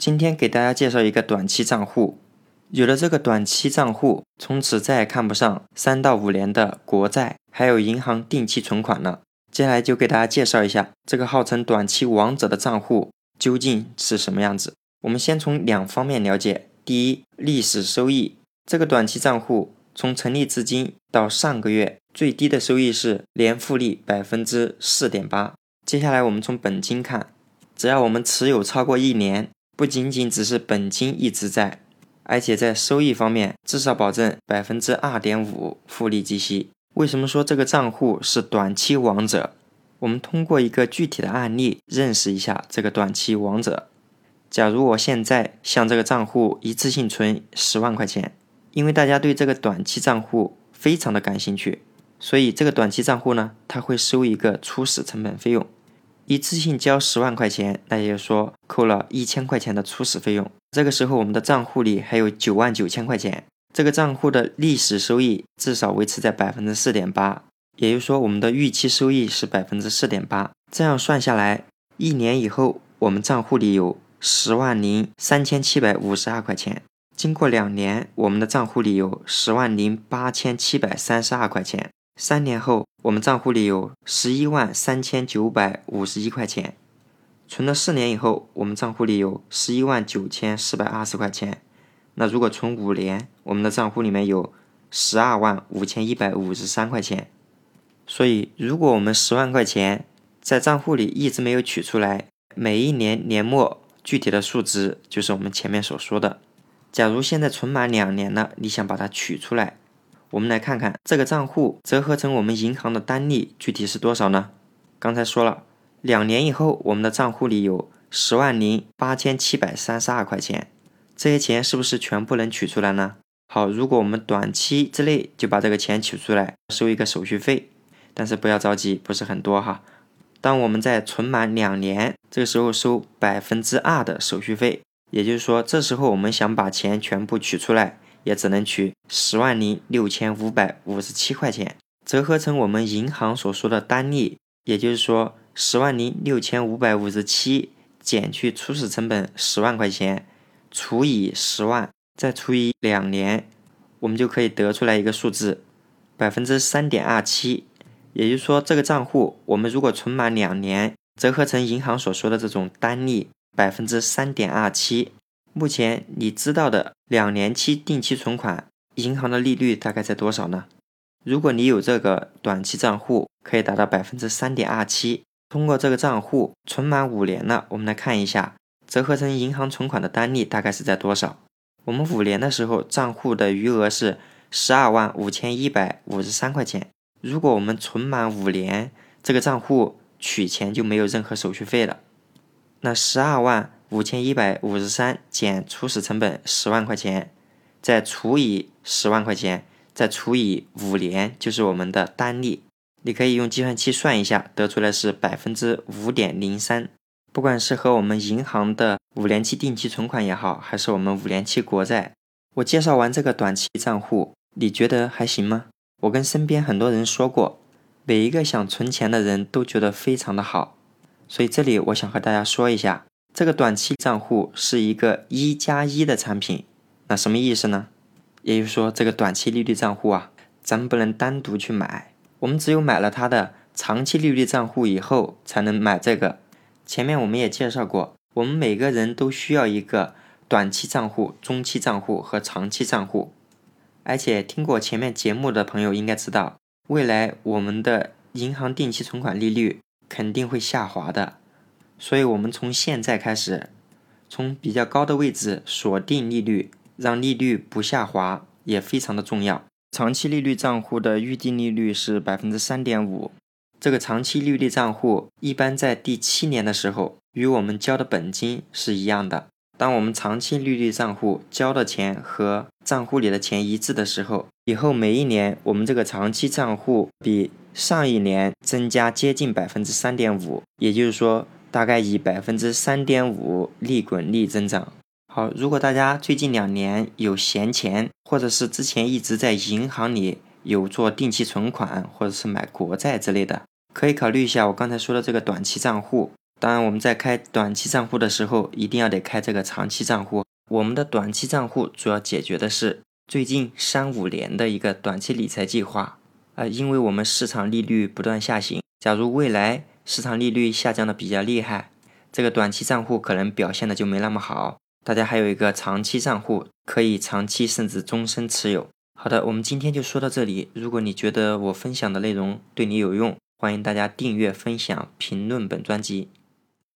今天给大家介绍一个短期账户，有了这个短期账户，从此再也看不上三到五年的国债，还有银行定期存款了。接下来就给大家介绍一下这个号称短期王者的账户究竟是什么样子。我们先从两方面了解：第一，历史收益。这个短期账户从成立至今到上个月最低的收益是年复利百分之四点八。接下来我们从本金看，只要我们持有超过一年，不仅仅只是本金一直在，而且在收益方面至少保证百分之二点五复利计息。为什么说这个账户是短期王者？我们通过一个具体的案例认识一下这个短期王者。假如我现在向这个账户一次性存十万块钱。因为大家对这个短期账户非常的感兴趣，所以这个短期账户呢，它会收一个初始成本费用，一次性交十万块钱，那也就是说扣了一千块钱的初始费用。这个时候我们的账户里还有九万九千块钱，这个账户的历史收益至少维持在百分之四点八，也就是说我们的预期收益是百分之四点八。这样算下来，一年以后我们账户里有十万零三千七百五十二块钱。经过两年，我们的账户里有十万零八千七百三十二块钱。三年后，我们账户里有十一万三千九百五十一块钱。存了四年以后，我们账户里有十一万九千四百二十块钱。那如果存五年，我们的账户里面有十二万五千一百五十三块钱。所以，如果我们十万块钱在账户里一直没有取出来，每一年年末具体的数值就是我们前面所说的。假如现在存满两年了，你想把它取出来，我们来看看这个账户折合成我们银行的单利具体是多少呢？刚才说了，两年以后我们的账户里有十万零八千七百三十二块钱，这些钱是不是全部能取出来呢？好，如果我们短期之内就把这个钱取出来，收一个手续费，但是不要着急，不是很多哈。当我们在存满两年，这个时候收百分之二的手续费。也就是说，这时候我们想把钱全部取出来，也只能取十万零六千五百五十七块钱，折合成我们银行所说的单利。也就是说，十万零六千五百五十七减去初始成本十万块钱，除以十万，再除以两年，我们就可以得出来一个数字，百分之三点二七。也就是说，这个账户我们如果存满两年，折合成银行所说的这种单利。百分之三点二七，目前你知道的两年期定期存款银行的利率大概在多少呢？如果你有这个短期账户，可以达到百分之三点二七。通过这个账户存满五年了，我们来看一下，折合成银行存款的单利大概是在多少？我们五年的时候账户的余额是十二万五千一百五十三块钱。如果我们存满五年，这个账户取钱就没有任何手续费了。那十二万五千一百五十三减初始成本十万块钱，再除以十万块钱，再除以五年，就是我们的单利。你可以用计算器算一下，得出来是百分之五点零三。不管是和我们银行的五年期定期存款也好，还是我们五年期国债，我介绍完这个短期账户，你觉得还行吗？我跟身边很多人说过，每一个想存钱的人都觉得非常的好。所以这里我想和大家说一下，这个短期账户是一个一加一的产品。那什么意思呢？也就是说，这个短期利率账户啊，咱们不能单独去买，我们只有买了它的长期利率账户以后，才能买这个。前面我们也介绍过，我们每个人都需要一个短期账户、中期账户和长期账户。而且听过前面节目的朋友应该知道，未来我们的银行定期存款利率。肯定会下滑的，所以，我们从现在开始，从比较高的位置锁定利率，让利率不下滑，也非常的重要。长期利率账户的预定利率是百分之三点五，这个长期利率账户一般在第七年的时候，与我们交的本金是一样的。当我们长期利率账户交的钱和账户里的钱一致的时候，以后每一年我们这个长期账户比上一年增加接近百分之三点五，也就是说，大概以百分之三点五利滚利增长。好，如果大家最近两年有闲钱，或者是之前一直在银行里有做定期存款，或者是买国债之类的，可以考虑一下我刚才说的这个短期账户。当然，我们在开短期账户的时候，一定要得开这个长期账户。我们的短期账户主要解决的是最近三五年的一个短期理财计划。呃，因为我们市场利率不断下行，假如未来市场利率下降的比较厉害，这个短期账户可能表现的就没那么好。大家还有一个长期账户，可以长期甚至终身持有。好的，我们今天就说到这里。如果你觉得我分享的内容对你有用，欢迎大家订阅、分享、评论本专辑。